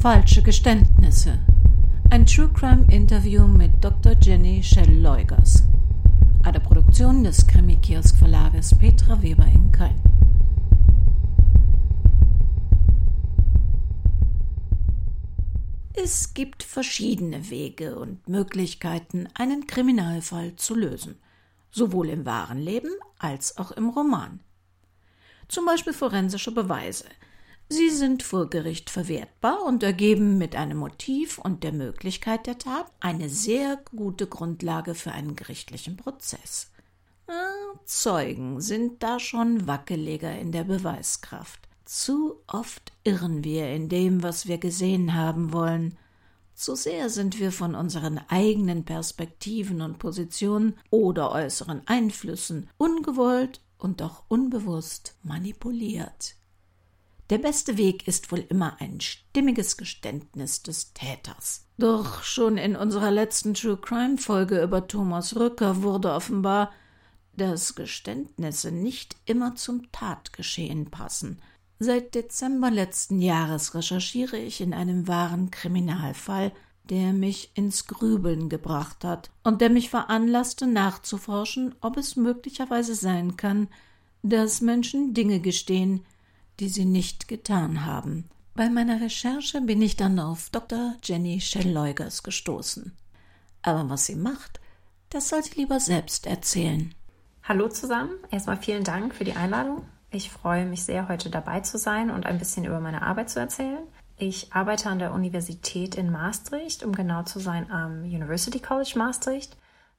Falsche Geständnisse. Ein True Crime Interview mit Dr. Jenny Schell-Leugers. Eine Produktion des Krimi-Kiosk Verlages Petra Weber in Köln. Es gibt verschiedene Wege und Möglichkeiten, einen Kriminalfall zu lösen, sowohl im wahren Leben als auch im Roman. Zum Beispiel forensische Beweise. Sie sind vor Gericht verwertbar und ergeben mit einem Motiv und der Möglichkeit der Tat eine sehr gute Grundlage für einen gerichtlichen Prozess. Ah, Zeugen sind da schon wackeliger in der Beweiskraft. Zu oft irren wir in dem, was wir gesehen haben wollen. Zu sehr sind wir von unseren eigenen Perspektiven und Positionen oder äußeren Einflüssen ungewollt und doch unbewusst manipuliert. Der beste Weg ist wohl immer ein stimmiges Geständnis des Täters. Doch schon in unserer letzten True Crime Folge über Thomas Rücker wurde offenbar, dass Geständnisse nicht immer zum Tatgeschehen passen Seit Dezember letzten Jahres recherchiere ich in einem wahren Kriminalfall, der mich ins Grübeln gebracht hat und der mich veranlasste nachzuforschen, ob es möglicherweise sein kann, dass Menschen Dinge gestehen, die sie nicht getan haben. Bei meiner Recherche bin ich dann auf Dr. Jenny Schellleugers gestoßen. Aber was sie macht, das soll sie lieber selbst erzählen. Hallo zusammen, erstmal vielen Dank für die Einladung. Ich freue mich sehr, heute dabei zu sein und ein bisschen über meine Arbeit zu erzählen. Ich arbeite an der Universität in Maastricht, um genau zu sein am University College Maastricht.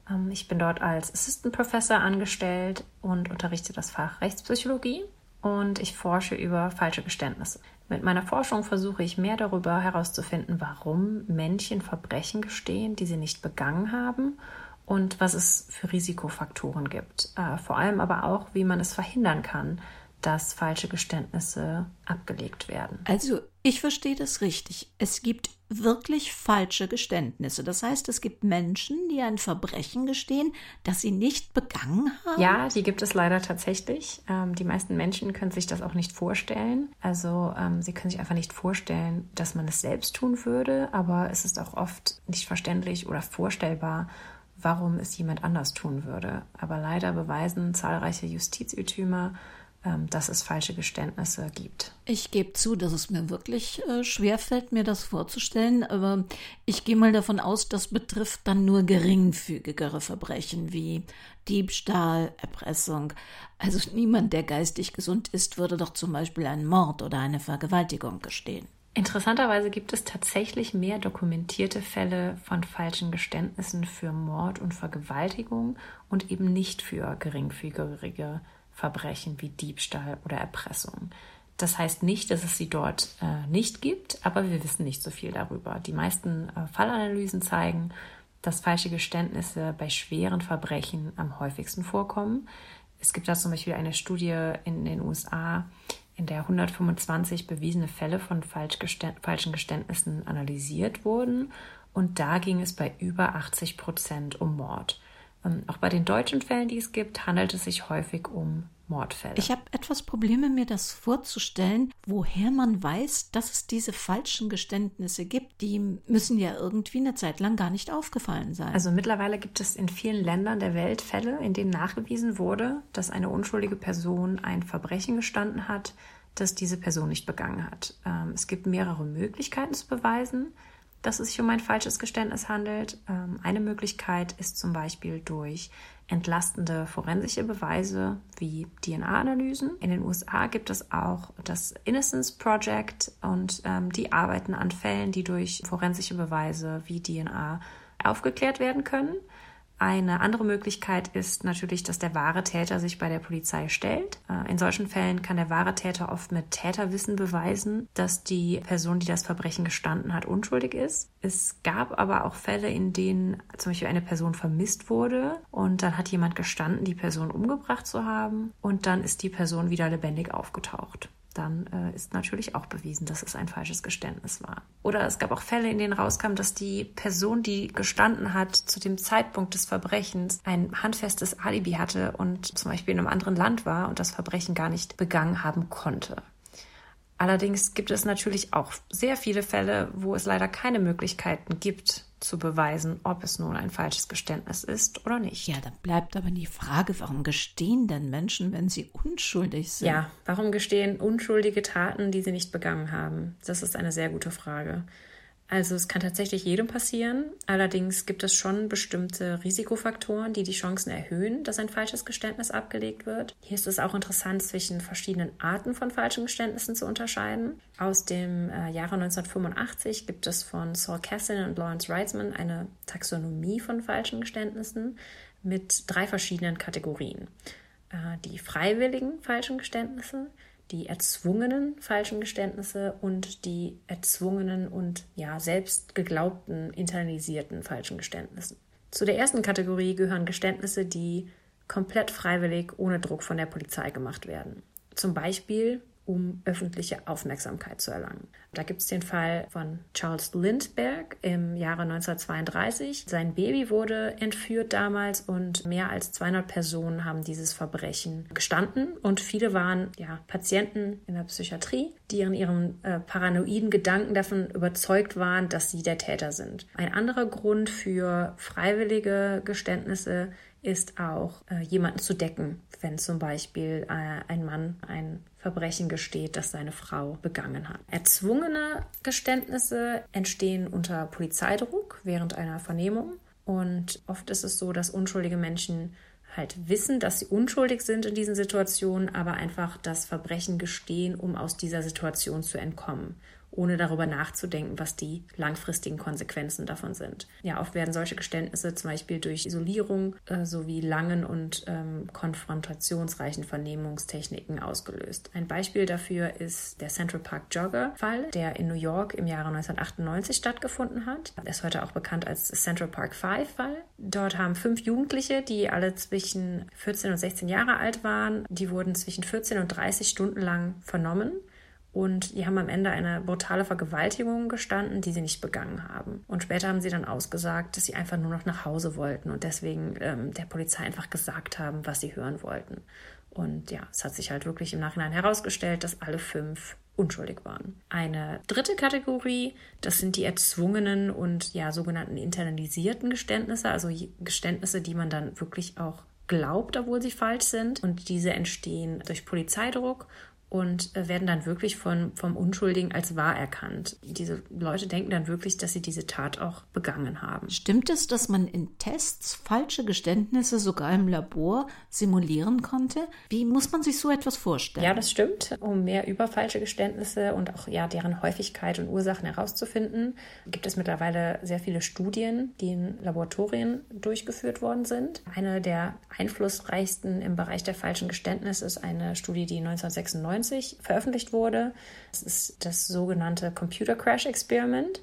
Ähm, ich bin dort als Assistant Professor angestellt und unterrichte das Fach Rechtspsychologie und ich forsche über falsche Geständnisse. Mit meiner Forschung versuche ich mehr darüber herauszufinden, warum Männchen Verbrechen gestehen, die sie nicht begangen haben und was es für Risikofaktoren gibt. Äh, vor allem aber auch, wie man es verhindern kann, dass falsche Geständnisse abgelegt werden. Also ich verstehe das richtig. Es gibt wirklich falsche Geständnisse. Das heißt, es gibt Menschen, die ein Verbrechen gestehen, das sie nicht begangen haben. Ja, die gibt es leider tatsächlich. Ähm, die meisten Menschen können sich das auch nicht vorstellen. Also ähm, sie können sich einfach nicht vorstellen, dass man es selbst tun würde. Aber es ist auch oft nicht verständlich oder vorstellbar, warum es jemand anders tun würde. Aber leider beweisen zahlreiche Justizirrtümer, dass es falsche Geständnisse gibt. Ich gebe zu, dass es mir wirklich äh, schwer fällt, mir das vorzustellen, aber ich gehe mal davon aus, das betrifft dann nur geringfügigere Verbrechen wie Diebstahl, Erpressung. Also niemand, der geistig gesund ist, würde doch zum Beispiel einen Mord oder eine Vergewaltigung gestehen. Interessanterweise gibt es tatsächlich mehr dokumentierte Fälle von falschen Geständnissen für Mord und Vergewaltigung und eben nicht für geringfügige Verbrechen wie Diebstahl oder Erpressung. Das heißt nicht, dass es sie dort äh, nicht gibt, aber wir wissen nicht so viel darüber. Die meisten äh, Fallanalysen zeigen, dass falsche Geständnisse bei schweren Verbrechen am häufigsten vorkommen. Es gibt da zum Beispiel eine Studie in den USA, in der 125 bewiesene Fälle von falschen Geständnissen analysiert wurden. Und da ging es bei über 80 Prozent um Mord. Ähm, auch bei den deutschen Fällen, die es gibt, handelt es sich häufig um Mordfälle. Ich habe etwas Probleme, mir das vorzustellen, woher man weiß, dass es diese falschen Geständnisse gibt. Die müssen ja irgendwie eine Zeit lang gar nicht aufgefallen sein. Also mittlerweile gibt es in vielen Ländern der Welt Fälle, in denen nachgewiesen wurde, dass eine unschuldige Person ein Verbrechen gestanden hat, das diese Person nicht begangen hat. Ähm, es gibt mehrere Möglichkeiten zu beweisen dass es sich um ein falsches Geständnis handelt. Ähm, eine Möglichkeit ist zum Beispiel durch entlastende forensische Beweise wie DNA-Analysen. In den USA gibt es auch das Innocence Project und ähm, die arbeiten an Fällen, die durch forensische Beweise wie DNA aufgeklärt werden können. Eine andere Möglichkeit ist natürlich, dass der wahre Täter sich bei der Polizei stellt. Äh, in solchen Fällen kann der wahre Täter oft mit Täterwissen beweisen, dass die Person, die das Verbrechen gestanden hat, unschuldig ist. Es gab aber auch Fälle, in denen zum Beispiel eine Person vermisst wurde und dann hat jemand gestanden, die Person umgebracht zu haben und dann ist die Person wieder lebendig aufgetaucht dann äh, ist natürlich auch bewiesen, dass es ein falsches Geständnis war. Oder es gab auch Fälle, in denen rauskam, dass die Person, die gestanden hat, zu dem Zeitpunkt des Verbrechens ein handfestes Alibi hatte und zum Beispiel in einem anderen Land war und das Verbrechen gar nicht begangen haben konnte. Allerdings gibt es natürlich auch sehr viele Fälle, wo es leider keine Möglichkeiten gibt, zu beweisen, ob es nun ein falsches Geständnis ist oder nicht. Ja, dann bleibt aber die Frage, warum gestehen denn Menschen, wenn sie unschuldig sind? Ja, warum gestehen unschuldige Taten, die sie nicht begangen haben? Das ist eine sehr gute Frage. Also es kann tatsächlich jedem passieren. Allerdings gibt es schon bestimmte Risikofaktoren, die die Chancen erhöhen, dass ein falsches Geständnis abgelegt wird. Hier ist es auch interessant, zwischen verschiedenen Arten von falschen Geständnissen zu unterscheiden. Aus dem äh, Jahre 1985 gibt es von Saul Cassin und Lawrence Reitzman eine Taxonomie von falschen Geständnissen mit drei verschiedenen Kategorien. Äh, die freiwilligen falschen Geständnisse, die erzwungenen falschen Geständnisse und die erzwungenen und ja selbst geglaubten internalisierten falschen Geständnissen. Zu der ersten Kategorie gehören Geständnisse, die komplett freiwillig ohne Druck von der Polizei gemacht werden. Zum Beispiel um öffentliche Aufmerksamkeit zu erlangen. Da gibt es den Fall von Charles Lindbergh im Jahre 1932. Sein Baby wurde entführt damals und mehr als 200 Personen haben dieses Verbrechen gestanden und viele waren ja, Patienten in der Psychiatrie, die in ihren äh, paranoiden Gedanken davon überzeugt waren, dass sie der Täter sind. Ein anderer Grund für freiwillige Geständnisse ist auch, äh, jemanden zu decken, wenn zum Beispiel äh, ein Mann ein Verbrechen gesteht, das seine Frau begangen hat. Erzwungene Geständnisse entstehen unter Polizeidruck während einer Vernehmung und oft ist es so, dass unschuldige Menschen halt wissen, dass sie unschuldig sind in diesen Situationen, aber einfach das Verbrechen gestehen, um aus dieser Situation zu entkommen ohne darüber nachzudenken, was die langfristigen Konsequenzen davon sind. Ja, oft werden solche Geständnisse zum Beispiel durch Isolierung äh, sowie langen und ähm, konfrontationsreichen Vernehmungstechniken ausgelöst. Ein Beispiel dafür ist der Central Park Jogger Fall, der in New York im Jahre 1998 stattgefunden hat. Er ist heute auch bekannt als Central Park Five Fall. Dort haben fünf Jugendliche, die alle zwischen 14 und 16 Jahre alt waren, die wurden zwischen 14 und 30 Stunden lang vernommen und die haben am Ende eine brutale Vergewaltigung gestanden, die sie nicht begangen haben. Und später haben sie dann ausgesagt, dass sie einfach nur noch nach Hause wollten und deswegen ähm, der Polizei einfach gesagt haben, was sie hören wollten. Und ja, es hat sich halt wirklich im Nachhinein herausgestellt, dass alle fünf unschuldig waren. Eine dritte Kategorie, das sind die erzwungenen und ja sogenannten internalisierten Geständnisse, also Geständnisse, die man dann wirklich auch glaubt, obwohl sie falsch sind. Und diese entstehen durch Polizeidruck und äh, werden dann wirklich von, vom Unschuldigen als wahr erkannt. Diese Leute denken dann wirklich, dass sie diese Tat auch begangen haben. Stimmt es, dass man in Tests falsche Geständnisse sogar im Labor simulieren konnte? Wie muss man sich so etwas vorstellen? Ja, das stimmt. Um mehr über falsche Geständnisse und auch ja deren Häufigkeit und Ursachen herauszufinden, gibt es mittlerweile sehr viele Studien, die in Laboratorien durchgeführt worden sind. Eine der einflussreichsten im Bereich der falschen Geständnisse ist eine Studie, die 1996 1990 veröffentlicht wurde. Das ist das sogenannte Computer Crash Experiment.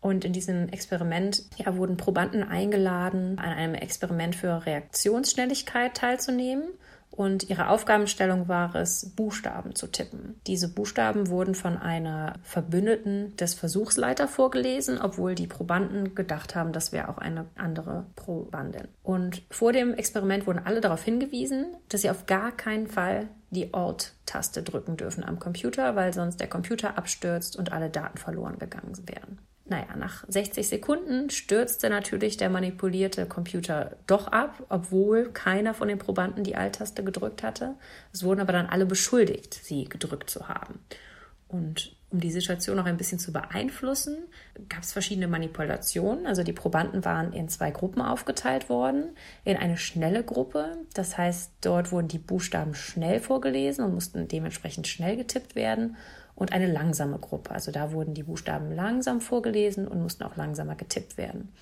Und in diesem Experiment ja, wurden Probanden eingeladen, an einem Experiment für Reaktionsschnelligkeit teilzunehmen und ihre Aufgabenstellung war es, Buchstaben zu tippen. Diese Buchstaben wurden von einer Verbündeten des Versuchsleiter vorgelesen, obwohl die Probanden gedacht haben, das wäre auch eine andere Probandin. Und vor dem Experiment wurden alle darauf hingewiesen, dass sie auf gar keinen Fall die Alt-Taste drücken dürfen am Computer, weil sonst der Computer abstürzt und alle Daten verloren gegangen wären. Naja, nach 60 Sekunden stürzte natürlich der manipulierte Computer doch ab, obwohl keiner von den Probanden die Alt-Taste gedrückt hatte. Es wurden aber dann alle beschuldigt, sie gedrückt zu haben. Und um die Situation noch ein bisschen zu beeinflussen, gab es verschiedene Manipulationen. Also die Probanden waren in zwei Gruppen aufgeteilt worden. In eine schnelle Gruppe, das heißt, dort wurden die Buchstaben schnell vorgelesen und mussten dementsprechend schnell getippt werden und eine langsame Gruppe. Also da wurden die Buchstaben langsam vorgelesen und mussten auch langsamer getippt werden.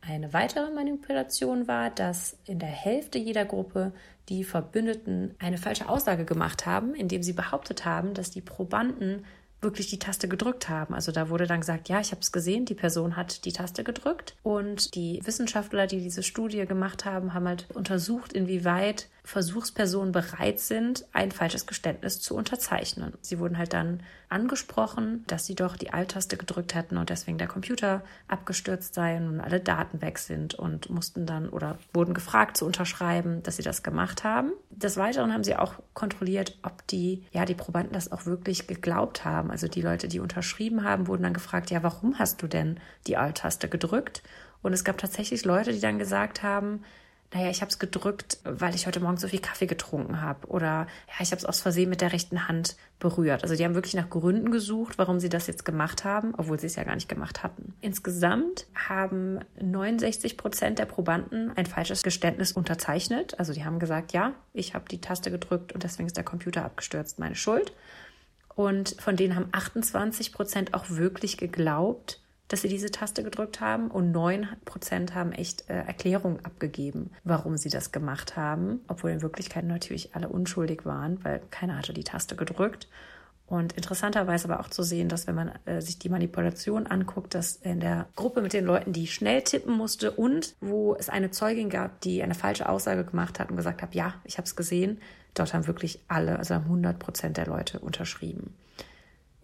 Eine weitere Manipulation war, dass in der Hälfte jeder Gruppe die Verbündeten eine falsche Aussage gemacht haben, indem sie behauptet haben, dass die Probanden wirklich die Taste gedrückt haben. Also da wurde dann gesagt, ja, ich habe es gesehen, die Person hat die Taste gedrückt. Und die Wissenschaftler, die diese Studie gemacht haben, haben halt untersucht, inwieweit Versuchspersonen bereit sind, ein falsches Geständnis zu unterzeichnen. Sie wurden halt dann angesprochen, dass sie doch die Alt-Taste gedrückt hätten und deswegen der Computer abgestürzt sei und alle Daten weg sind und mussten dann oder wurden gefragt zu unterschreiben, dass sie das gemacht haben. Des Weiteren haben sie auch kontrolliert, ob die, ja, die Probanden das auch wirklich geglaubt haben. Also die Leute, die unterschrieben haben, wurden dann gefragt, ja, warum hast du denn die Alt-Taste gedrückt? Und es gab tatsächlich Leute, die dann gesagt haben, naja, ich habe es gedrückt, weil ich heute Morgen so viel Kaffee getrunken habe. Oder ja, ich habe es aus Versehen mit der rechten Hand berührt. Also die haben wirklich nach Gründen gesucht, warum sie das jetzt gemacht haben, obwohl sie es ja gar nicht gemacht hatten. Insgesamt haben 69 Prozent der Probanden ein falsches Geständnis unterzeichnet. Also die haben gesagt, ja, ich habe die Taste gedrückt und deswegen ist der Computer abgestürzt, meine Schuld. Und von denen haben 28 Prozent auch wirklich geglaubt, dass sie diese Taste gedrückt haben und 9% haben echt äh, Erklärungen abgegeben, warum sie das gemacht haben, obwohl in Wirklichkeit natürlich alle unschuldig waren, weil keiner hatte die Taste gedrückt. Und interessanterweise aber auch zu sehen, dass wenn man äh, sich die Manipulation anguckt, dass in der Gruppe mit den Leuten, die schnell tippen musste und wo es eine Zeugin gab, die eine falsche Aussage gemacht hat und gesagt hat, ja, ich habe es gesehen, dort haben wirklich alle, also haben 100 Prozent der Leute unterschrieben.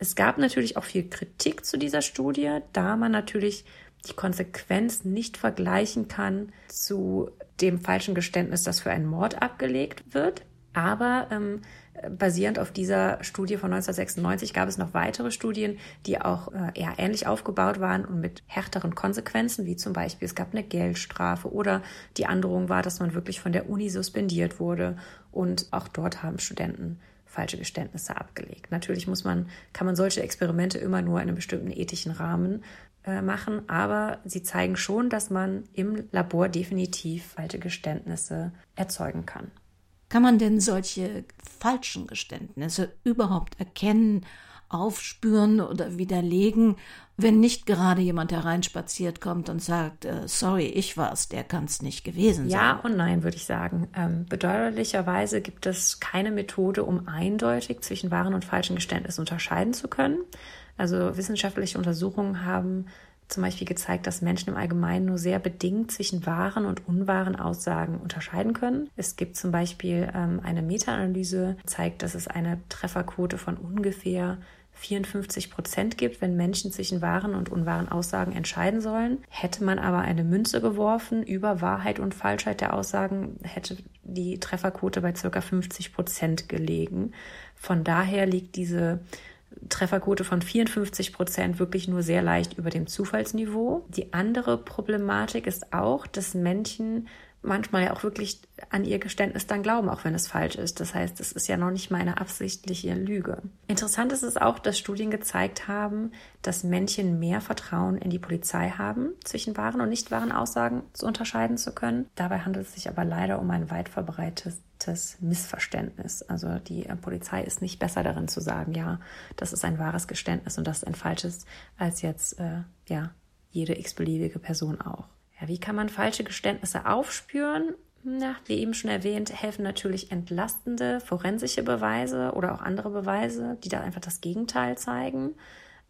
Es gab natürlich auch viel Kritik zu dieser Studie, da man natürlich die Konsequenz nicht vergleichen kann zu dem falschen Geständnis, das für einen Mord abgelegt wird. Aber ähm, basierend auf dieser Studie von 1996 gab es noch weitere Studien, die auch äh, eher ähnlich aufgebaut waren und mit härteren Konsequenzen, wie zum Beispiel es gab eine Geldstrafe oder die Androhung war, dass man wirklich von der Uni suspendiert wurde. Und auch dort haben Studenten falsche Geständnisse abgelegt. Natürlich muss man, kann man solche Experimente immer nur in einem bestimmten ethischen Rahmen äh, machen, aber sie zeigen schon, dass man im Labor definitiv falsche Geständnisse erzeugen kann. Kann man denn solche falschen Geständnisse überhaupt erkennen aufspüren oder widerlegen, wenn nicht gerade jemand hereinspaziert kommt und sagt, äh, sorry, ich war's, der kann's nicht gewesen sein. Ja und nein, würde ich sagen. Ähm, bedauerlicherweise gibt es keine Methode, um eindeutig zwischen wahren und falschen Geständnissen unterscheiden zu können. Also wissenschaftliche Untersuchungen haben zum Beispiel gezeigt, dass Menschen im Allgemeinen nur sehr bedingt zwischen wahren und unwahren Aussagen unterscheiden können. Es gibt zum Beispiel ähm, eine Meta-Analyse, zeigt, dass es eine Trefferquote von ungefähr 54 Prozent gibt, wenn Menschen zwischen wahren und unwahren Aussagen entscheiden sollen. Hätte man aber eine Münze geworfen über Wahrheit und Falschheit der Aussagen, hätte die Trefferquote bei circa 50 Prozent gelegen. Von daher liegt diese Trefferquote von 54 Prozent wirklich nur sehr leicht über dem Zufallsniveau. Die andere Problematik ist auch, dass Menschen manchmal ja auch wirklich an ihr Geständnis dann glauben, auch wenn es falsch ist. Das heißt, es ist ja noch nicht mal eine absichtliche Lüge. Interessant ist es auch, dass Studien gezeigt haben, dass Männchen mehr Vertrauen in die Polizei haben, zwischen wahren und nicht wahren Aussagen zu unterscheiden zu können. Dabei handelt es sich aber leider um ein weit verbreitetes Missverständnis. Also die äh, Polizei ist nicht besser darin zu sagen, ja, das ist ein wahres Geständnis und das ist ein falsches, als jetzt äh, ja jede x-beliebige Person auch. Ja, wie kann man falsche Geständnisse aufspüren? Na, wie eben schon erwähnt, helfen natürlich entlastende forensische Beweise oder auch andere Beweise, die da einfach das Gegenteil zeigen.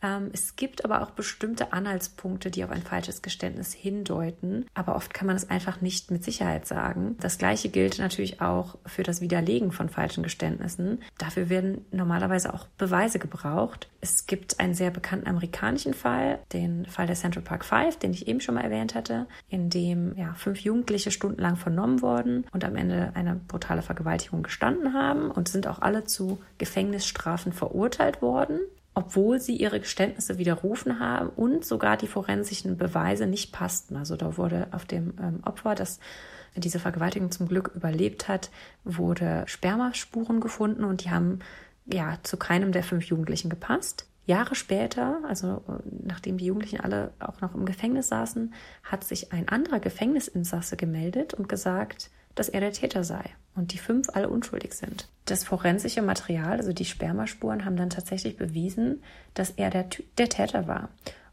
Ähm, es gibt aber auch bestimmte Anhaltspunkte, die auf ein falsches Geständnis hindeuten, aber oft kann man es einfach nicht mit Sicherheit sagen. Das gleiche gilt natürlich auch für das Widerlegen von falschen Geständnissen. Dafür werden normalerweise auch Beweise gebraucht. Es gibt einen sehr bekannten amerikanischen Fall, den Fall der Central Park Five, den ich eben schon mal erwähnt hatte, in dem ja, fünf Jugendliche stundenlang vernommen wurden und am Ende eine brutale Vergewaltigung gestanden haben und sind auch alle zu Gefängnisstrafen verurteilt worden obwohl sie ihre Geständnisse widerrufen haben und sogar die forensischen Beweise nicht passten. Also da wurde auf dem ähm, Opfer, das diese Vergewaltigung zum Glück überlebt hat, wurde Spermaspuren gefunden und die haben ja zu keinem der fünf Jugendlichen gepasst. Jahre später, also äh, nachdem die Jugendlichen alle auch noch im Gefängnis saßen, hat sich ein anderer Gefängnisinsasse gemeldet und gesagt, dass er der Täter sei und die fünf alle unschuldig sind. Das forensische Material, also die Spermaspuren, haben dann tatsächlich bewiesen, dass er der, der Täter war.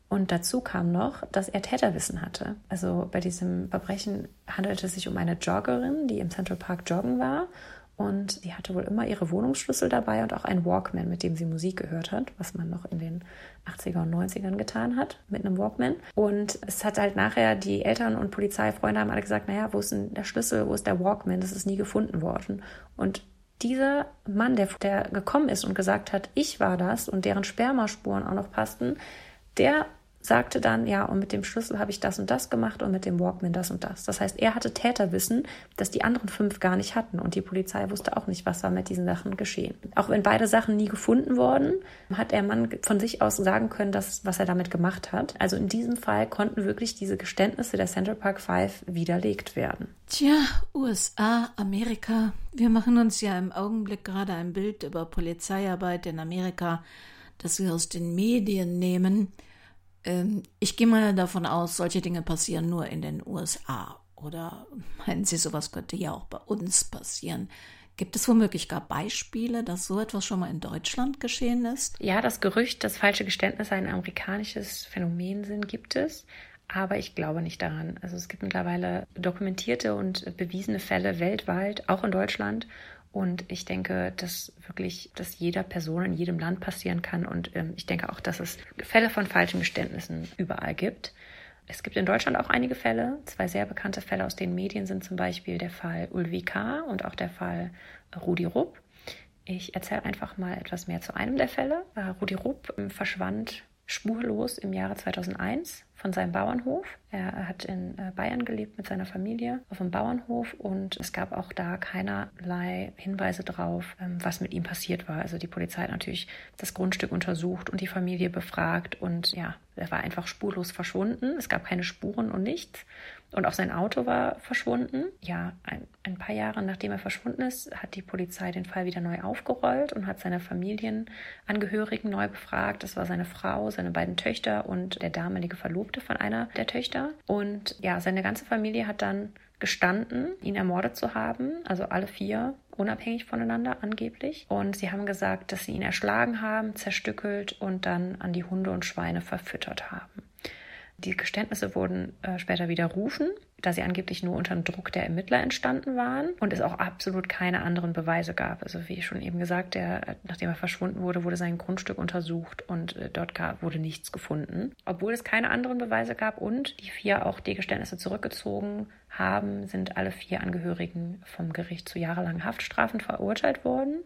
Und dazu kam noch, dass er Täterwissen hatte. Also bei diesem Verbrechen handelte es sich um eine Joggerin, die im Central Park joggen war Und sie hatte wohl immer ihre Wohnungsschlüssel dabei und auch einen Walkman, mit dem sie Musik gehört hat, was man noch in den 80er und 90ern getan hat, mit einem Walkman. Und es hat halt nachher, die Eltern und Polizeifreunde haben alle gesagt, naja, wo ist denn der Schlüssel, wo ist der Walkman? Das ist nie gefunden worden. Und dieser Mann, der, der gekommen ist und gesagt hat, ich war das und deren Spermaspuren auch noch passten, der sagte dann, ja, und mit dem Schlüssel habe ich das und das gemacht und mit dem Walkman das und das. Das heißt, er hatte Täterwissen, das die anderen fünf gar nicht hatten und die Polizei wusste auch nicht, was war mit diesen Sachen geschehen. Auch wenn beide Sachen nie gefunden wurden, hat der Mann von sich aus sagen können, dass, was er damit gemacht hat. Also in diesem Fall konnten wirklich diese Geständnisse der Central Park Five widerlegt werden. Tja, USA, Amerika, wir machen uns ja im Augenblick gerade ein Bild über Polizeiarbeit in Amerika, das wir aus den Medien nehmen. Ähm, ich gehe mal davon aus, solche Dinge passieren nur in den USA. Oder meinen Sie, sowas könnte ja auch bei uns passieren? Gibt es womöglich gar Beispiele, dass so etwas schon mal in Deutschland geschehen ist? Ja, das Gerücht, dass falsche Geständnisse ein amerikanisches Phänomen sind, gibt es. Aber ich glaube nicht daran. Also es gibt mittlerweile dokumentierte und bewiesene Fälle weltweit, auch in Deutschland. Und ich denke, dass wirklich, dass jeder Person in jedem Land passieren kann. Und ähm, ich denke auch, dass es Fälle von falschen Geständnissen überall gibt. Es gibt in Deutschland auch einige Fälle. Zwei sehr bekannte Fälle aus den Medien sind zum Beispiel der Fall Ulvi K. und auch der Fall Rudi Rupp. Ich erzähle einfach mal etwas mehr zu einem der Fälle. Äh, Rudi Rupp ähm, verschwand spurlos im Jahre 2001 von seinem Bauernhof. Er hat in äh, Bayern gelebt mit seiner Familie auf dem Bauernhof und es gab auch da keinerlei Hinweise drauf, ähm, was mit ihm passiert war. Also die Polizei hat natürlich das Grundstück untersucht und die Familie befragt und ja, er war einfach spurlos verschwunden. Es gab keine Spuren und nichts. Und auch sein Auto war verschwunden. Ja, ein, ein, paar Jahre nachdem er verschwunden ist, hat die Polizei den Fall wieder neu aufgerollt und hat seine Familienangehörigen neu befragt. Das war seine Frau, seine beiden Töchter und der damalige Verlobte von einer der Töchter. Und ja, seine ganze Familie hat dann gestanden, ihn ermordet zu haben, also alle vier unabhängig voneinander angeblich. Und sie haben gesagt, dass sie ihn erschlagen haben, zerstückelt und dann an die Hunde und Schweine verfüttert haben. Die Geständnisse wurden äh, später widerrufen, da sie angeblich nur unter dem Druck der Ermittler entstanden waren und es auch absolut keine anderen Beweise gab. Also wie schon eben gesagt, der, nachdem er verschwunden wurde, wurde sein Grundstück untersucht und äh, dort gab, wurde nichts gefunden. Obwohl es keine anderen Beweise gab und die vier auch die Geständnisse zurückgezogen haben, sind alle vier Angehörigen vom Gericht zu jahrelangen Haftstrafen verurteilt worden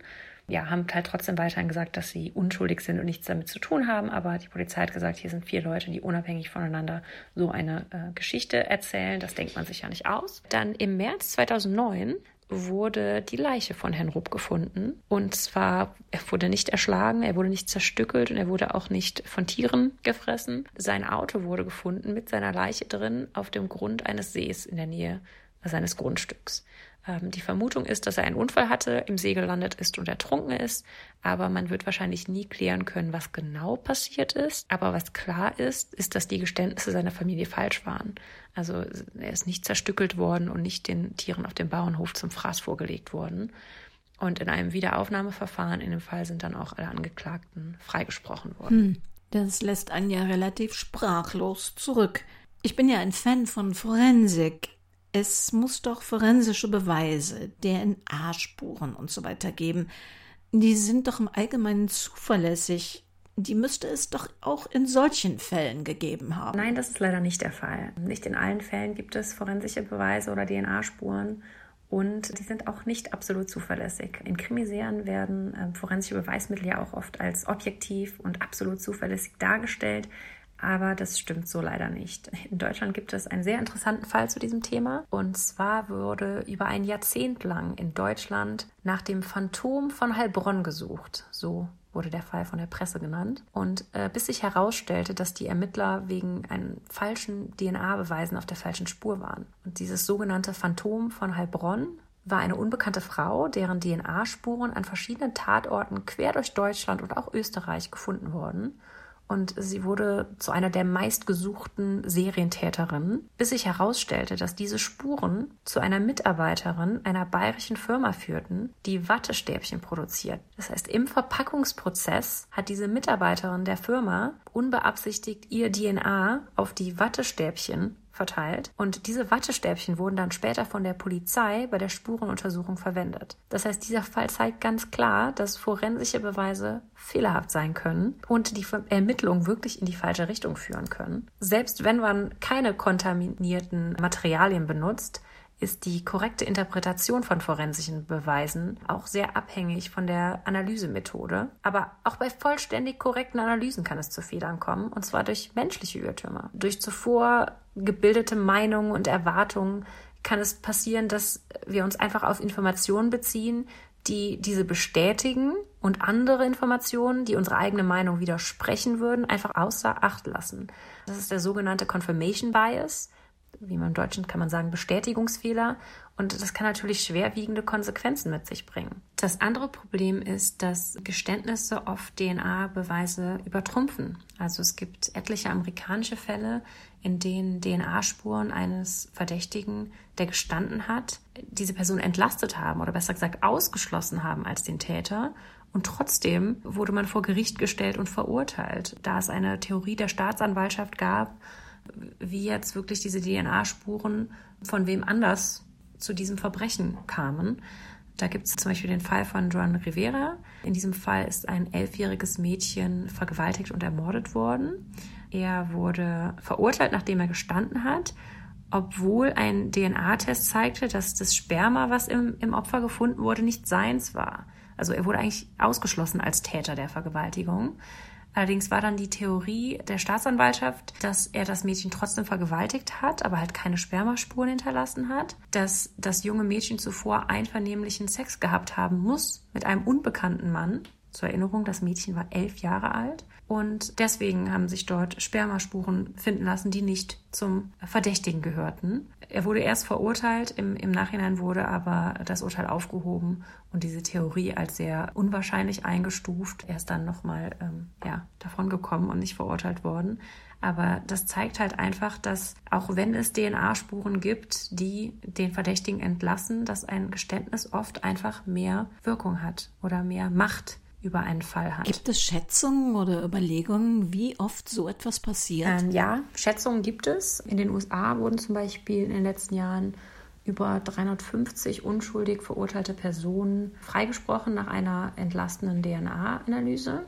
ja, haben halt trotzdem weiterhin gesagt, dass sie unschuldig sind und nichts damit zu tun haben. Aber die Polizei hat gesagt, hier sind vier Leute, die unabhängig voneinander so eine äh, Geschichte erzählen. Das denkt man sich ja nicht aus. Dann im März 2009 wurde die Leiche von Herrn Rupp gefunden. Und zwar, er wurde nicht erschlagen, er wurde nicht zerstückelt und er wurde auch nicht von Tieren gefressen. Sein Auto wurde gefunden mit seiner Leiche drin auf dem Grund eines Sees in der Nähe seines Grundstücks. Ähm, die Vermutung ist, dass er einen Unfall hatte, im See gelandet ist und ertrunken ist, aber man wird wahrscheinlich nie klären können, was genau passiert ist. Aber was klar ist, ist, dass die Geständnisse seiner Familie falsch waren. Also er ist nicht zerstückelt worden und nicht den Tieren auf dem Bauernhof zum Fraß vorgelegt worden. Und in einem Wiederaufnahmeverfahren in dem Fall sind dann auch alle Angeklagten freigesprochen worden. Hm, das lässt einen ja relativ sprachlos zurück. Ich bin ja ein Fan von Forensik. Es muss doch forensische Beweise, DNA-Spuren und so weiter geben. Die sind doch im Allgemeinen zuverlässig. Die müsste es doch auch in solchen Fällen gegeben haben. Nein, das ist leider nicht der Fall. Nicht in allen Fällen gibt es forensische Beweise oder DNA-Spuren und die sind auch nicht absolut zuverlässig. In Krimiserien werden äh, forensische Beweismittel ja auch oft als objektiv und absolut zuverlässig dargestellt aber das stimmt so leider nicht. In Deutschland gibt es einen sehr interessanten Fall zu diesem Thema. Und zwar wurde über ein Jahrzehnt lang in Deutschland nach dem Phantom von Heilbronn gesucht. So wurde der Fall von der Presse genannt. Und äh, bis sich herausstellte, dass die Ermittler wegen einen falschen DNA-Beweisen auf der falschen Spur waren. Und dieses sogenannte Phantom von Heilbronn war eine unbekannte Frau, deren DNA-Spuren an verschiedenen Tatorten quer durch Deutschland und auch Österreich gefunden wurden und sie wurde zu einer der meistgesuchten Serientäterinnen, bis sich herausstellte, dass diese Spuren zu einer Mitarbeiterin einer bayerischen Firma führten, die Wattestäbchen produziert. Das heißt, im Verpackungsprozess hat diese Mitarbeiterin der Firma unbeabsichtigt ihr DNA auf die Wattestäbchen verteilt und diese Wattestäbchen wurden dann später von der Polizei bei der Spurenuntersuchung verwendet. Das heißt, dieser Fall zeigt ganz klar, dass forensische Beweise fehlerhaft sein können und die Ermittlungen wirklich in die falsche Richtung führen können. Selbst wenn man keine kontaminierten Materialien benutzt, ist die korrekte Interpretation von forensischen Beweisen auch sehr abhängig von der Analysemethode. Aber auch bei vollständig korrekten Analysen kann es zu Fehlern kommen, und zwar durch menschliche Irrtümer. Durch zuvor gebildete Meinungen und Erwartungen kann es passieren, dass wir uns einfach auf Informationen beziehen, die diese bestätigen und andere Informationen, die unsere eigene Meinung widersprechen würden, einfach außer Acht lassen. Das ist der sogenannte Confirmation Bias wie man im Deutschen kann man sagen, Bestätigungsfehler. Und das kann natürlich schwerwiegende Konsequenzen mit sich bringen. Das andere Problem ist, dass Geständnisse oft DNA-Beweise übertrumpfen. Also es gibt etliche amerikanische Fälle, in denen DNA-Spuren eines Verdächtigen, der gestanden hat, diese Person entlastet haben oder besser gesagt ausgeschlossen haben als den Täter. Und trotzdem wurde man vor Gericht gestellt und verurteilt, da es eine Theorie der Staatsanwaltschaft gab, wie jetzt wirklich diese DNA-Spuren von wem anders zu diesem Verbrechen kamen. Da gibt es zum Beispiel den Fall von Joan Rivera. In diesem Fall ist ein elfjähriges Mädchen vergewaltigt und ermordet worden. Er wurde verurteilt, nachdem er gestanden hat, obwohl ein DNA-Test zeigte, dass das Sperma, was im, im Opfer gefunden wurde, nicht seins war. Also er wurde eigentlich ausgeschlossen als Täter der Vergewaltigung. Allerdings war dann die Theorie der Staatsanwaltschaft, dass er das Mädchen trotzdem vergewaltigt hat, aber halt keine Spermaspuren hinterlassen hat, dass das junge Mädchen zuvor einvernehmlichen Sex gehabt haben muss mit einem unbekannten Mann. Zur Erinnerung, das Mädchen war elf Jahre alt und deswegen haben sich dort Spermaspuren finden lassen, die nicht zum Verdächtigen gehörten. Er wurde erst verurteilt, im, im Nachhinein wurde aber das Urteil aufgehoben und diese Theorie als sehr unwahrscheinlich eingestuft. Er ist dann nochmal ähm, ja, davon gekommen und nicht verurteilt worden. Aber das zeigt halt einfach, dass auch wenn es DNA-Spuren gibt, die den Verdächtigen entlassen, dass ein Geständnis oft einfach mehr Wirkung hat oder mehr Macht über einen Fall hat. Gibt es Schätzungen oder Überlegungen, wie oft so etwas passiert? Ähm, ja, Schätzungen gibt es. In den USA wurden zum Beispiel in den letzten Jahren über 350 unschuldig verurteilte Personen freigesprochen nach einer entlastenden DNA-Analyse.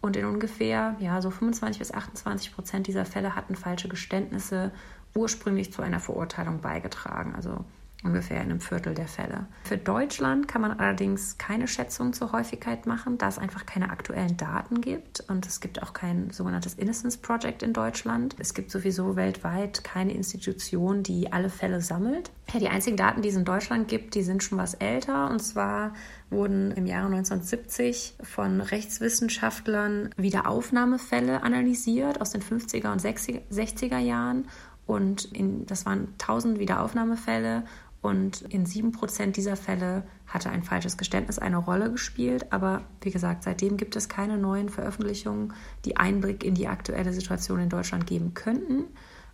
Und in ungefähr ja, so 25 bis 28 Prozent dieser Fälle hatten falsche Geständnisse ursprünglich zu einer Verurteilung beigetragen. Also ungefähr in einem Viertel der Fälle. Für Deutschland kann man allerdings keine Schätzung zur Häufigkeit machen, da es einfach keine aktuellen Daten gibt und es gibt auch kein sogenanntes Innocence Project in Deutschland. Es gibt sowieso weltweit keine Institution, die alle Fälle sammelt. Ja, die einzigen Daten, die es in Deutschland gibt, die sind schon was älter und zwar wurden im Jahre 1970 von Rechtswissenschaftlern Wiederaufnahmefälle analysiert aus den 50er und 60er Jahren und in, das waren 1000 Wiederaufnahmefälle und in sieben Prozent dieser Fälle hatte ein falsches Geständnis eine Rolle gespielt. Aber wie gesagt, seitdem gibt es keine neuen Veröffentlichungen, die Einblick in die aktuelle Situation in Deutschland geben könnten.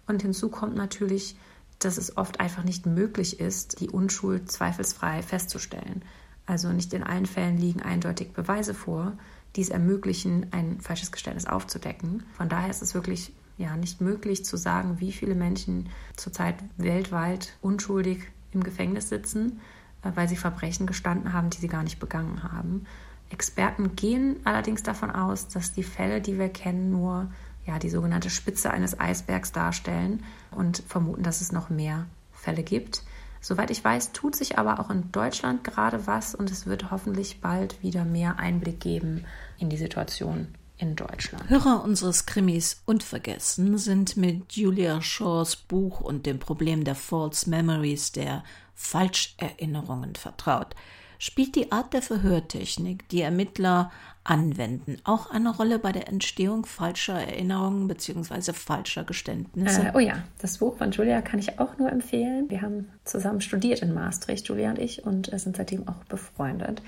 Und hinzu kommt natürlich, dass es oft einfach nicht möglich ist, die Unschuld zweifelsfrei festzustellen. Also nicht in allen Fällen liegen eindeutig Beweise vor, die es ermöglichen, ein falsches Geständnis aufzudecken. Von daher ist es wirklich ja nicht möglich zu sagen, wie viele Menschen zurzeit weltweit unschuldig im Gefängnis sitzen, äh, weil sie Verbrechen gestanden haben, die sie gar nicht begangen haben. Experten gehen allerdings davon aus, dass die Fälle, die wir kennen, nur ja, die sogenannte Spitze eines Eisbergs darstellen und vermuten, dass es noch mehr Fälle gibt. Soweit ich weiß, tut sich aber auch in Deutschland gerade was und es wird hoffentlich bald wieder mehr Einblick geben in die Situation in Deutschland. Hörer unseres Krimis Unvergessen sind mit Julia Shaws Buch und dem Problem der False Memories, der Falscherinnerungen vertraut. Spielt die Art der Verhörtechnik, die Ermittler anwenden, auch eine Rolle bei der Entstehung falscher Erinnerungen bzw. falscher Geständnisse? Äh, oh ja, das Buch von Julia kann ich auch nur empfehlen. Wir haben zusammen studiert in Maastricht, Julia und ich, und sind seitdem auch befreundet.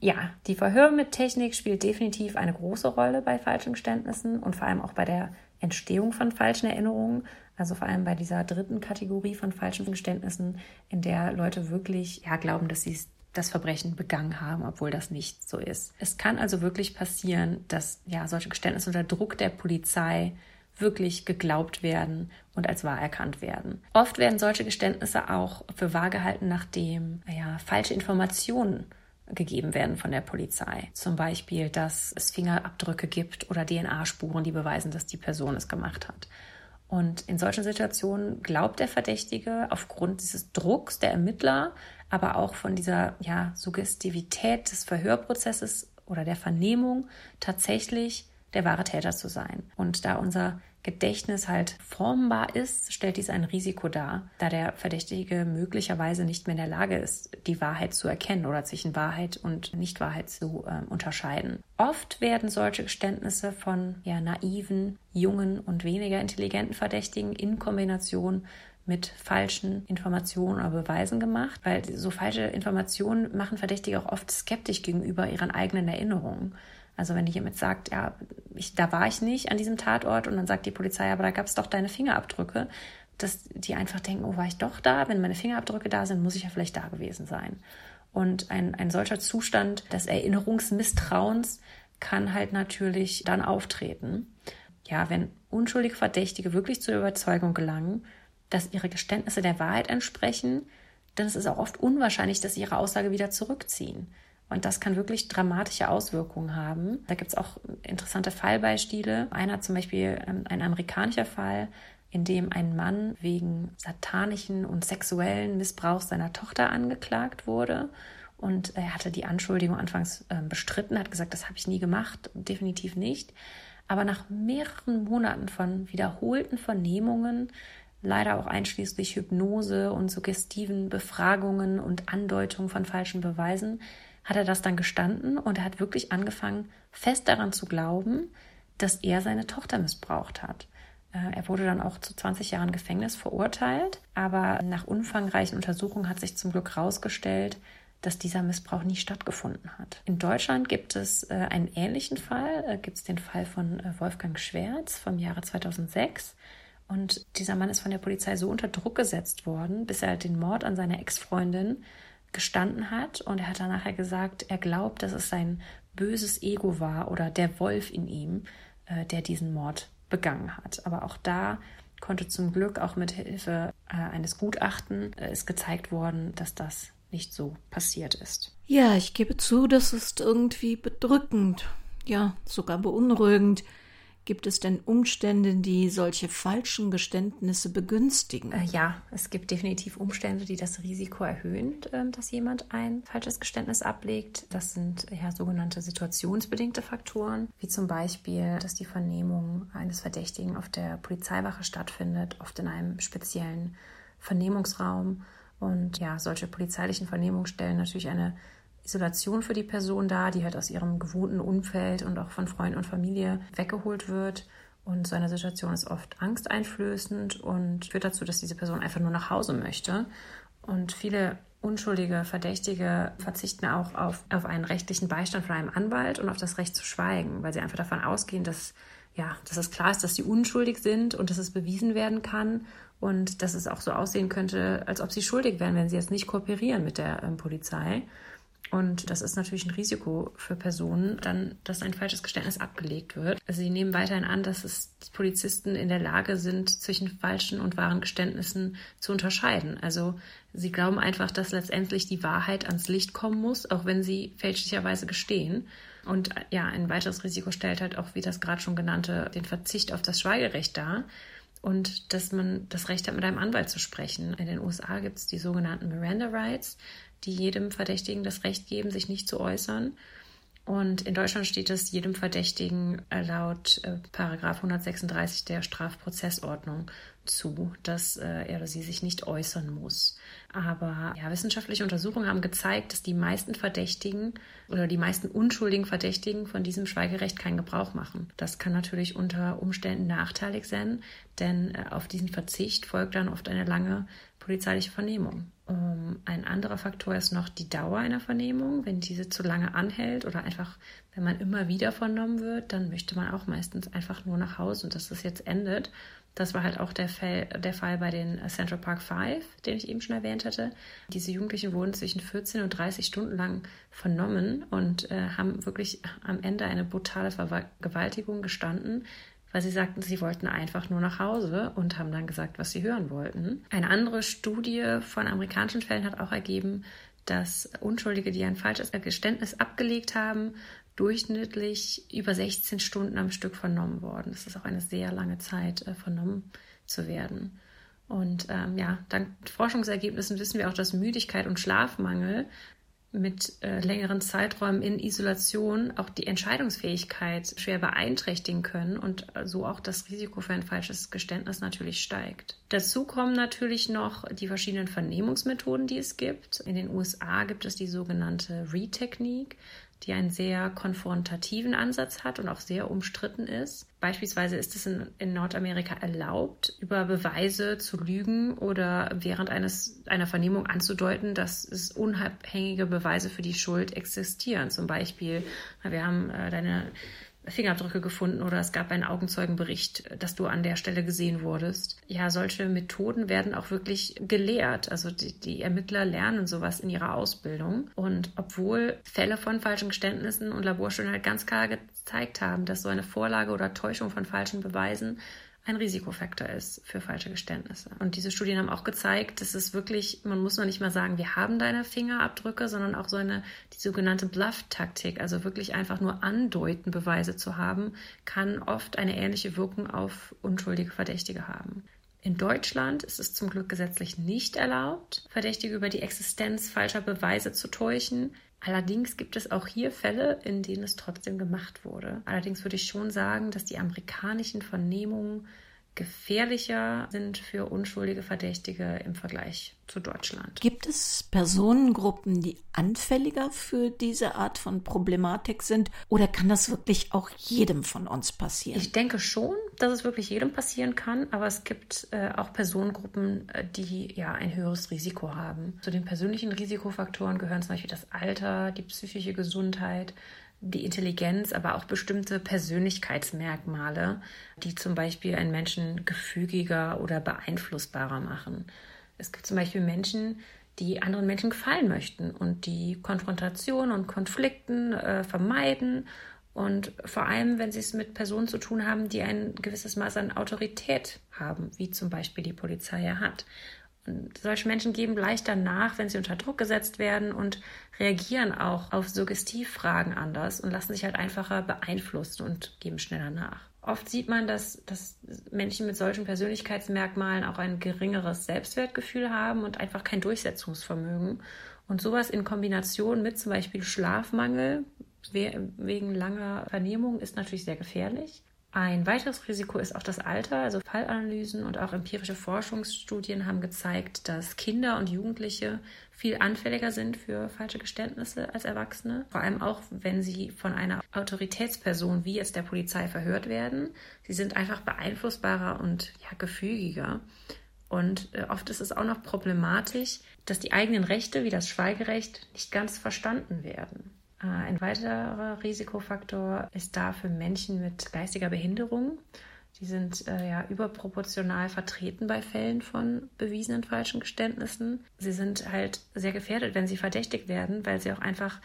Ja, die Verhörmittechnik spielt definitiv eine große Rolle bei falschen Geständnissen und vor allem auch bei der Entstehung von falschen Erinnerungen. Also vor allem bei dieser dritten Kategorie von falschen Geständnissen, in der Leute wirklich ja, glauben, dass sie das Verbrechen begangen haben, obwohl das nicht so ist. Es kann also wirklich passieren, dass ja solche Geständnisse unter Druck der Polizei wirklich geglaubt werden und als wahr erkannt werden. Oft werden solche Geständnisse auch für wahr gehalten, nachdem ja, falsche Informationen gegeben werden von der Polizei. Zum Beispiel, dass es Fingerabdrücke gibt oder DNA-Spuren, die beweisen, dass die Person es gemacht hat. Und in solchen Situationen glaubt der Verdächtige aufgrund dieses Drucks der Ermittler, aber auch von dieser ja, Suggestivität des Verhörprozesses oder der Vernehmung tatsächlich der wahre Täter zu sein. Und da unser Gedächtnis halt formbar ist, stellt dies ein Risiko dar, da der Verdächtige möglicherweise nicht mehr in der Lage ist, die Wahrheit zu erkennen oder zwischen Wahrheit und Nichtwahrheit zu äh, unterscheiden. Oft werden solche Geständnisse von ja, naiven, jungen und weniger intelligenten Verdächtigen in Kombination mit falschen Informationen oder Beweisen gemacht, weil so falsche Informationen machen Verdächtige auch oft skeptisch gegenüber ihren eigenen Erinnerungen. Also wenn jemand sagt, ja, ich, da war ich nicht an diesem Tatort und dann sagt die Polizei, aber da gab es doch deine Fingerabdrücke, dass die einfach denken, oh, war ich doch da? Wenn meine Fingerabdrücke da sind, muss ich ja vielleicht da gewesen sein. Und ein, ein solcher Zustand des Erinnerungsmisstrauens kann halt natürlich dann auftreten. Ja, wenn unschuldige Verdächtige wirklich zur Überzeugung gelangen, dass ihre Geständnisse der Wahrheit entsprechen, dann ist es auch oft unwahrscheinlich, dass sie ihre Aussage wieder zurückziehen. Und das kann wirklich dramatische Auswirkungen haben. Da gibt es auch interessante Fallbeispiele. Einer zum Beispiel ähm, ein amerikanischer Fall, in dem ein Mann wegen satanischen und sexuellen Missbrauchs seiner Tochter angeklagt wurde. Und er hatte die Anschuldigung anfangs äh, bestritten, hat gesagt, das habe ich nie gemacht, definitiv nicht. Aber nach mehreren Monaten von wiederholten Vernehmungen, leider auch einschließlich Hypnose und suggestiven Befragungen und Andeutungen von falschen Beweisen, hat er das dann gestanden und er hat wirklich angefangen, fest daran zu glauben, dass er seine Tochter missbraucht hat. Äh, er wurde dann auch zu 20 Jahren Gefängnis verurteilt, aber nach umfangreichen Untersuchungen hat sich zum Glück herausgestellt, dass dieser Missbrauch nie stattgefunden hat. In Deutschland gibt es äh, einen ähnlichen Fall, äh, gibt es den Fall von Wolfgang Schwerz vom Jahre 2006. Und dieser Mann ist von der Polizei so unter Druck gesetzt worden, bis er den Mord an seiner Ex-Freundin gestanden hat und er hat dann nachher gesagt, er glaubt, dass es sein böses Ego war oder der Wolf in ihm, äh, der diesen Mord begangen hat. Aber auch da konnte zum Glück auch mit Hilfe äh, eines Gutachten äh, ist gezeigt worden, dass das nicht so passiert ist. Ja, ich gebe zu, das ist irgendwie bedrückend, ja, sogar beunruhigend. Gibt es denn Umstände, die solche falschen Geständnisse begünstigen? Äh, ja, es gibt definitiv Umstände, die das Risiko erhöhen, äh, dass jemand ein falsches Geständnis ablegt. Das sind ja sogenannte situationsbedingte Faktoren, wie zum Beispiel, dass die Vernehmung eines Verdächtigen auf der Polizeiwache stattfindet, oft in einem speziellen Vernehmungsraum. Und ja, solche polizeilichen Vernehmungen stellen natürlich eine Isolation für die Person da, die halt aus ihrem gewohnten Umfeld und auch von Freunden und Familie weggeholt wird. Und so eine Situation ist oft angsteinflößend und führt dazu, dass diese Person einfach nur nach Hause möchte. Und viele unschuldige Verdächtige verzichten auch auf, auf einen rechtlichen Beistand von einem Anwalt und auf das Recht zu schweigen, weil sie einfach davon ausgehen, dass, ja, dass es klar ist, dass sie unschuldig sind und dass es bewiesen werden kann und dass es auch so aussehen könnte, als ob sie schuldig wären, wenn sie jetzt nicht kooperieren mit der ähm, Polizei. Und das ist natürlich ein Risiko für Personen, dann, dass ein falsches Geständnis abgelegt wird. Also sie nehmen weiterhin an, dass es Polizisten in der Lage sind, zwischen falschen und wahren Geständnissen zu unterscheiden. Also sie glauben einfach, dass letztendlich die Wahrheit ans Licht kommen muss, auch wenn sie fälschlicherweise gestehen. Und ja, ein weiteres Risiko stellt halt auch, wie das gerade schon genannte, den Verzicht auf das Schweigerecht dar und dass man das Recht hat, mit einem Anwalt zu sprechen. In den USA gibt es die sogenannten Miranda Rights die jedem Verdächtigen das Recht geben, sich nicht zu äußern. Und in Deutschland steht es jedem Verdächtigen laut äh, Paragraph 136 der Strafprozessordnung zu, dass äh, er oder sie sich nicht äußern muss. Aber ja, wissenschaftliche Untersuchungen haben gezeigt, dass die meisten Verdächtigen oder die meisten unschuldigen Verdächtigen von diesem Schweigerecht keinen Gebrauch machen. Das kann natürlich unter Umständen nachteilig sein, denn äh, auf diesen Verzicht folgt dann oft eine lange polizeiliche Vernehmung. Um, ein anderer Faktor ist noch die Dauer einer Vernehmung. Wenn diese zu lange anhält oder einfach, wenn man immer wieder vernommen wird, dann möchte man auch meistens einfach nur nach Hause und dass das jetzt endet. Das war halt auch der Fall, der Fall bei den Central Park Five, den ich eben schon erwähnt hatte. Diese Jugendlichen wurden zwischen 14 und 30 Stunden lang vernommen und äh, haben wirklich am Ende eine brutale Vergewaltigung gestanden, weil sie sagten, sie wollten einfach nur nach Hause und haben dann gesagt, was sie hören wollten. Eine andere Studie von amerikanischen Fällen hat auch ergeben, dass Unschuldige, die ein falsches Geständnis abgelegt haben, durchschnittlich über 16 Stunden am Stück vernommen worden. Das ist auch eine sehr lange Zeit, äh, vernommen zu werden. Und ähm, ja, dank Forschungsergebnissen wissen wir auch, dass Müdigkeit und Schlafmangel mit äh, längeren Zeiträumen in Isolation auch die Entscheidungsfähigkeit schwer beeinträchtigen können und so auch das Risiko für ein falsches Geständnis natürlich steigt. Dazu kommen natürlich noch die verschiedenen Vernehmungsmethoden, die es gibt. In den USA gibt es die sogenannte Re-Technik die einen sehr konfrontativen Ansatz hat und auch sehr umstritten ist. Beispielsweise ist es in, in, Nordamerika erlaubt, über Beweise zu lügen oder während eines, einer Vernehmung anzudeuten, dass es unabhängige Beweise für die Schuld existieren. Zum Beispiel, wir haben äh, deine Fingerabdrücke gefunden oder es gab einen Augenzeugenbericht, dass du an der Stelle gesehen wurdest. Ja, solche Methoden werden auch wirklich gelehrt. Also die, die Ermittler lernen sowas in ihrer Ausbildung. Und obwohl Fälle von falschen Geständnissen und Laborstudien halt ganz klar gezeigt haben, dass so eine Vorlage oder Täuschung von falschen Beweisen ein Risikofaktor ist für falsche Geständnisse. Und diese Studien haben auch gezeigt, dass es wirklich, man muss noch nicht mal sagen, wir haben deine Fingerabdrücke, sondern auch so eine, die sogenannte Bluff-Taktik, also wirklich einfach nur andeuten, Beweise zu haben, kann oft eine ähnliche Wirkung auf unschuldige Verdächtige haben. In Deutschland ist es zum Glück gesetzlich nicht erlaubt, Verdächtige über die Existenz falscher Beweise zu täuschen. Allerdings gibt es auch hier Fälle, in denen es trotzdem gemacht wurde. Allerdings würde ich schon sagen, dass die amerikanischen Vernehmungen gefährlicher sind für unschuldige Verdächtige im Vergleich zu Deutschland. Gibt es Personengruppen, die anfälliger für diese Art von Problematik sind oder kann das wirklich auch jedem von uns passieren? Ich denke schon, dass es wirklich jedem passieren kann, aber es gibt äh, auch Personengruppen, äh, die ja ein höheres Risiko haben. Zu den persönlichen Risikofaktoren gehören zum Beispiel das Alter, die psychische Gesundheit, die Intelligenz, aber auch bestimmte Persönlichkeitsmerkmale, die zum Beispiel einen Menschen gefügiger oder beeinflussbarer machen. Es gibt zum Beispiel Menschen, die anderen Menschen gefallen möchten und die Konfrontation und Konflikten äh, vermeiden und vor allem, wenn sie es mit Personen zu tun haben, die ein gewisses Maß an Autorität haben, wie zum Beispiel die Polizei ja hat. Solche Menschen geben leichter nach, wenn sie unter Druck gesetzt werden und reagieren auch auf Suggestivfragen anders und lassen sich halt einfacher beeinflussen und geben schneller nach. Oft sieht man, dass, dass Menschen mit solchen Persönlichkeitsmerkmalen auch ein geringeres Selbstwertgefühl haben und einfach kein Durchsetzungsvermögen. Und sowas in Kombination mit zum Beispiel Schlafmangel wegen langer Vernehmung ist natürlich sehr gefährlich. Ein weiteres Risiko ist auch das Alter. Also Fallanalysen und auch empirische Forschungsstudien haben gezeigt, dass Kinder und Jugendliche viel anfälliger sind für falsche Geständnisse als Erwachsene. Vor allem auch, wenn sie von einer Autoritätsperson wie jetzt der Polizei verhört werden. Sie sind einfach beeinflussbarer und ja, gefügiger. Und äh, oft ist es auch noch problematisch, dass die eigenen Rechte wie das Schweigerecht nicht ganz verstanden werden. Äh, ein weiterer Risikofaktor ist da für Menschen mit geistiger Behinderung. Die sind äh, ja überproportional vertreten bei Fällen von bewiesenen falschen Geständnissen. Sie sind halt sehr gefährdet, wenn sie verdächtigt werden, weil sie auch einfach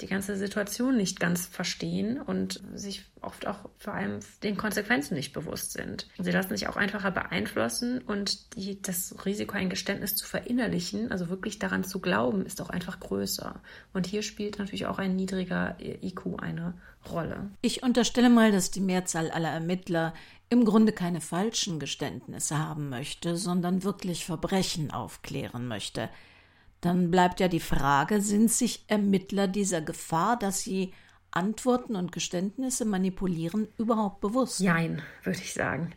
die ganze Situation nicht ganz verstehen und sich oft auch vor allem den Konsequenzen nicht bewusst sind. Sie lassen sich auch einfacher beeinflussen und die, das Risiko, ein Geständnis zu verinnerlichen, also wirklich daran zu glauben, ist auch einfach größer. Und hier spielt natürlich auch ein niedriger IQ eine Rolle. Ich unterstelle mal, dass die Mehrzahl aller Ermittler im Grunde keine falschen Geständnisse haben möchte, sondern wirklich Verbrechen aufklären möchte. Dann bleibt ja die Frage, sind sich Ermittler dieser Gefahr, dass sie Antworten und Geständnisse manipulieren, überhaupt bewusst? Nein, würde ich sagen.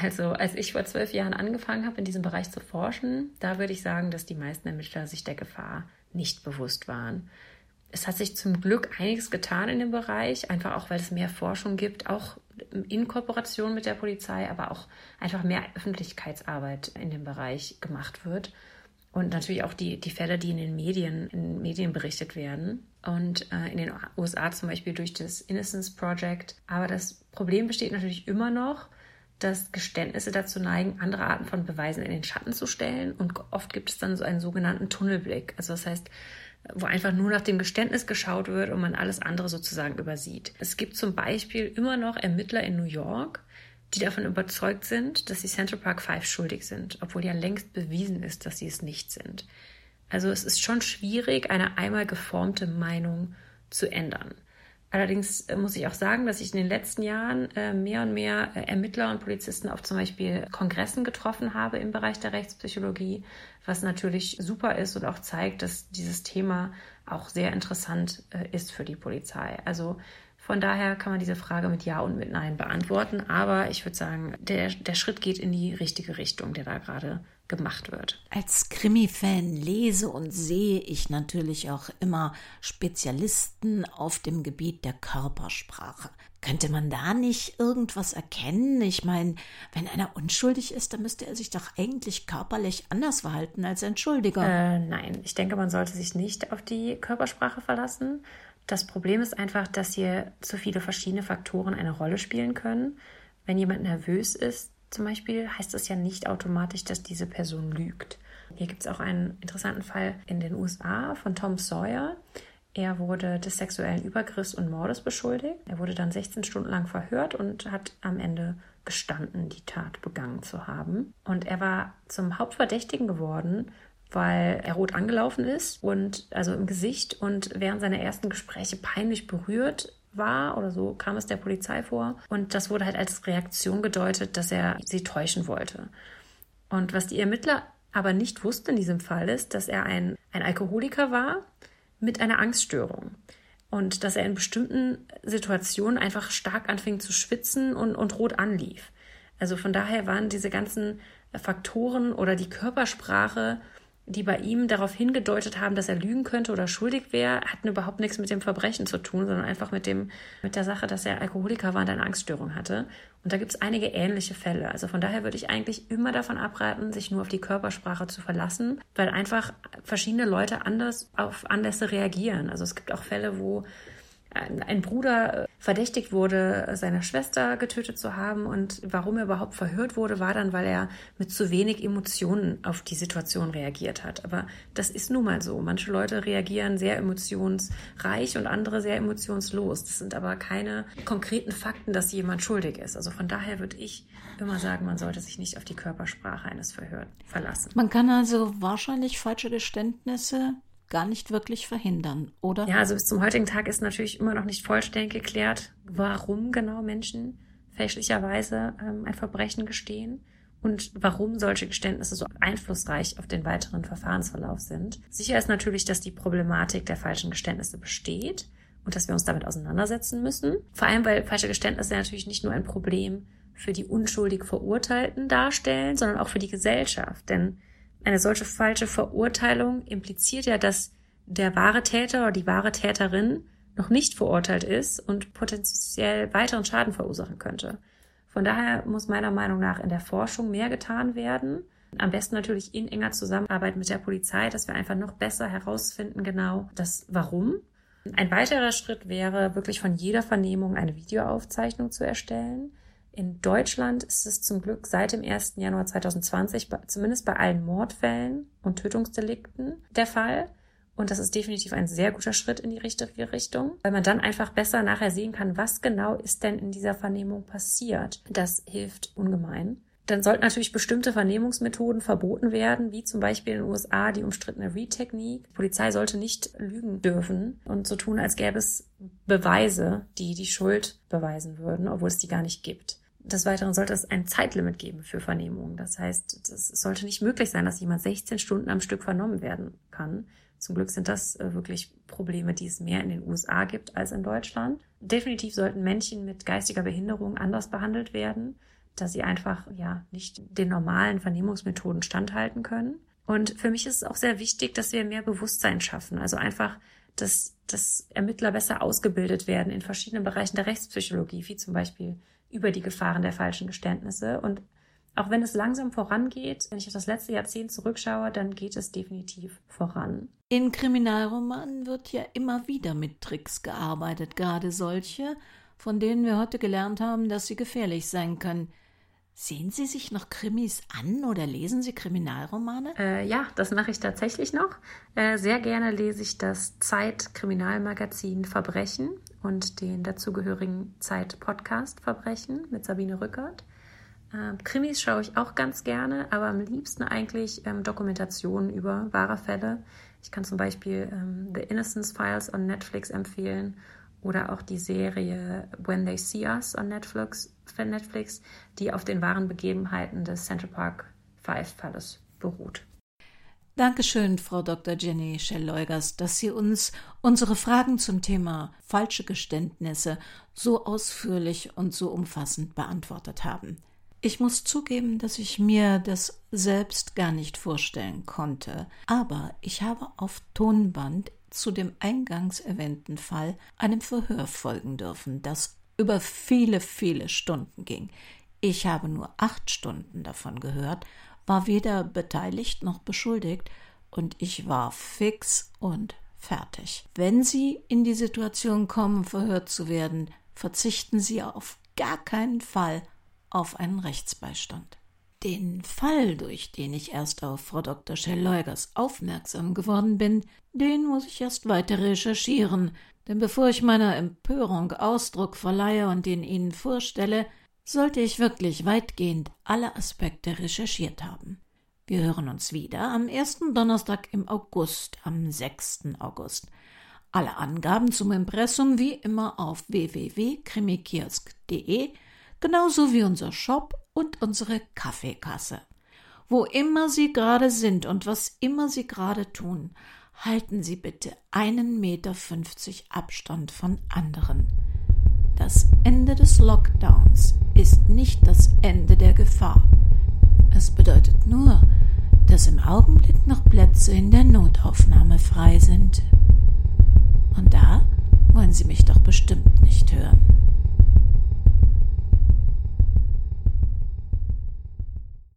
Also, als ich vor zwölf Jahren angefangen habe, in diesem Bereich zu forschen, da würde ich sagen, dass die meisten Ermittler sich der Gefahr nicht bewusst waren. Es hat sich zum Glück einiges getan in dem Bereich, einfach auch, weil es mehr Forschung gibt, auch in Kooperation mit der Polizei, aber auch einfach mehr Öffentlichkeitsarbeit in dem Bereich gemacht wird und natürlich auch die, die Fälle, die in den Medien, in Medien berichtet werden. Und äh, in den USA zum Beispiel durch das Innocence Project. Aber das Problem besteht natürlich immer noch, dass Geständnisse dazu neigen, andere Arten von Beweisen in den Schatten zu stellen. Und oft gibt es dann so einen sogenannten Tunnelblick. Also das heißt, wo einfach nur nach dem Geständnis geschaut wird und man alles andere sozusagen übersieht. Es gibt zum Beispiel immer noch Ermittler in New York, die davon überzeugt sind, dass die Central Park Five schuldig sind, obwohl ja längst bewiesen ist, dass sie es nicht sind. Also es ist schon schwierig, eine einmal geformte Meinung zu ändern. Allerdings äh, muss ich auch sagen, dass ich in den letzten Jahren äh, mehr und mehr äh, Ermittler und Polizisten auf zum Beispiel Kongressen getroffen habe im Bereich der Rechtspsychologie, was natürlich super ist und auch zeigt, dass dieses Thema auch sehr interessant ist für die Polizei. Also von daher kann man diese Frage mit Ja und mit Nein beantworten. Aber ich würde sagen, der, der Schritt geht in die richtige Richtung, der da gerade gemacht wird. Als Krimi-Fan lese und sehe ich natürlich auch immer Spezialisten auf dem Gebiet der Körpersprache. Könnte man da nicht irgendwas erkennen? Ich meine, wenn einer unschuldig ist, dann müsste er sich doch eigentlich körperlich anders verhalten als ein Schuldiger. Äh, nein, ich denke, man sollte sich nicht auf die Körpersprache verlassen. Das Problem ist einfach, dass hier zu viele verschiedene Faktoren eine Rolle spielen können. Wenn jemand nervös ist, zum Beispiel, heißt das ja nicht automatisch, dass diese Person lügt. Hier gibt es auch einen interessanten Fall in den USA von Tom Sawyer. Er wurde des sexuellen Übergriffs und Mordes beschuldigt. Er wurde dann 16 Stunden lang verhört und hat am Ende gestanden, die Tat begangen zu haben. Und er war zum Hauptverdächtigen geworden weil er rot angelaufen ist und also im Gesicht und während seiner ersten Gespräche peinlich berührt war oder so kam es der Polizei vor. Und das wurde halt als Reaktion gedeutet, dass er sie täuschen wollte. Und was die Ermittler aber nicht wussten in diesem Fall ist, dass er ein, ein Alkoholiker war mit einer Angststörung. Und dass er in bestimmten Situationen einfach stark anfing zu schwitzen und, und rot anlief. Also von daher waren diese ganzen Faktoren oder die Körpersprache die bei ihm darauf hingedeutet haben, dass er lügen könnte oder schuldig wäre, hatten überhaupt nichts mit dem Verbrechen zu tun, sondern einfach mit dem, mit der Sache, dass er Alkoholiker war und eine Angststörung hatte. Und da gibt es einige ähnliche Fälle. Also von daher würde ich eigentlich immer davon abraten, sich nur auf die Körpersprache zu verlassen, weil einfach verschiedene Leute anders auf Anlässe reagieren. Also es gibt auch Fälle, wo ein Bruder äh, verdächtigt wurde, seine Schwester getötet zu haben. Und warum er überhaupt verhört wurde, war dann, weil er mit zu wenig Emotionen auf die Situation reagiert hat. Aber das ist nun mal so. Manche Leute reagieren sehr emotionsreich und andere sehr emotionslos. Das sind aber keine konkreten Fakten, dass jemand schuldig ist. Also von daher würde ich immer sagen, man sollte sich nicht auf die Körpersprache eines Verhörs verlassen. Man kann also wahrscheinlich falsche Geständnisse gar nicht wirklich verhindern, oder? Ja, also bis zum heutigen Tag ist natürlich immer noch nicht vollständig geklärt, warum genau Menschen fälschlicherweise ähm, ein Verbrechen gestehen und warum solche Geständnisse so einflussreich auf den weiteren Verfahrensverlauf sind. Sicher ist natürlich, dass die Problematik der falschen Geständnisse besteht und dass wir uns damit auseinandersetzen müssen. Vor allem, weil falsche Geständnisse natürlich nicht nur ein Problem für die unschuldig Verurteilten darstellen, sondern auch für die Gesellschaft. Denn eine solche falsche Verurteilung impliziert ja, dass der wahre Täter oder die wahre Täterin noch nicht verurteilt ist und potenziell weiteren Schaden verursachen könnte. Von daher muss meiner Meinung nach in der Forschung mehr getan werden. Am besten natürlich in enger Zusammenarbeit mit der Polizei, dass wir einfach noch besser herausfinden genau das Warum. Ein weiterer Schritt wäre wirklich von jeder Vernehmung eine Videoaufzeichnung zu erstellen. In Deutschland ist es zum Glück seit dem 1. Januar 2020 zumindest bei allen Mordfällen und Tötungsdelikten der Fall. Und das ist definitiv ein sehr guter Schritt in die richtige Richtung, weil man dann einfach besser nachher sehen kann, was genau ist denn in dieser Vernehmung passiert. Das hilft ungemein. Dann sollten natürlich bestimmte Vernehmungsmethoden verboten werden, wie zum Beispiel in den USA die umstrittene Read-Technik. Die Polizei sollte nicht lügen dürfen und so tun, als gäbe es Beweise, die die Schuld beweisen würden, obwohl es die gar nicht gibt. Des Weiteren sollte es ein Zeitlimit geben für Vernehmungen. Das heißt, es sollte nicht möglich sein, dass jemand 16 Stunden am Stück vernommen werden kann. Zum Glück sind das äh, wirklich Probleme, die es mehr in den USA gibt als in Deutschland. Definitiv sollten Männchen mit geistiger Behinderung anders behandelt werden, da sie einfach ja nicht den normalen Vernehmungsmethoden standhalten können. Und für mich ist es auch sehr wichtig, dass wir mehr Bewusstsein schaffen. Also einfach, dass, dass Ermittler besser ausgebildet werden in verschiedenen Bereichen der Rechtspsychologie, wie zum Beispiel über die Gefahren der falschen Geständnisse. Und auch wenn es langsam vorangeht, wenn ich auf das letzte Jahrzehnt zurückschaue, dann geht es definitiv voran. In Kriminalromanen wird ja immer wieder mit Tricks gearbeitet, gerade solche, von denen wir heute gelernt haben, dass sie gefährlich sein können. Sehen Sie sich noch Krimis an oder lesen Sie Kriminalromane? Äh, ja, das mache ich tatsächlich noch. Äh, sehr gerne lese ich das Zeit-Kriminalmagazin Verbrechen und den dazugehörigen Zeit-Podcast Verbrechen mit Sabine Rückert. Ähm, Krimis schaue ich auch ganz gerne, aber am liebsten eigentlich ähm, Dokumentationen über wahre Fälle. Ich kann zum Beispiel ähm, The Innocence Files on Netflix empfehlen oder auch die Serie When They See Us on Netflix, Netflix die auf den wahren Begebenheiten des Central Park Five Falles beruht. Dankeschön, Frau Dr. Jenny Schell-Leugers, dass Sie uns unsere Fragen zum Thema falsche Geständnisse so ausführlich und so umfassend beantwortet haben. Ich muss zugeben, dass ich mir das selbst gar nicht vorstellen konnte, aber ich habe auf Tonband zu dem eingangs erwähnten Fall einem Verhör folgen dürfen, das über viele, viele Stunden ging. Ich habe nur acht Stunden davon gehört, war weder beteiligt noch beschuldigt, und ich war fix und fertig. Wenn Sie in die Situation kommen, verhört zu werden, verzichten Sie auf gar keinen Fall auf einen Rechtsbeistand. Den Fall, durch den ich erst auf Frau Dr. Schell-Leugers aufmerksam geworden bin, den muss ich erst weiter recherchieren, denn bevor ich meiner Empörung Ausdruck verleihe und ihn Ihnen vorstelle, sollte ich wirklich weitgehend alle Aspekte recherchiert haben. Wir hören uns wieder am ersten Donnerstag im August, am 6. August. Alle Angaben zum Impressum wie immer auf www.krimikiosk.de genauso wie unser Shop und unsere Kaffeekasse. Wo immer Sie gerade sind und was immer Sie gerade tun, halten Sie bitte einen Meter fünfzig Abstand von anderen. Das Ende des Lockdowns ist nicht das Ende der Gefahr. Es bedeutet nur, dass im Augenblick noch Plätze in der Notaufnahme frei sind. Und da wollen Sie mich doch bestimmt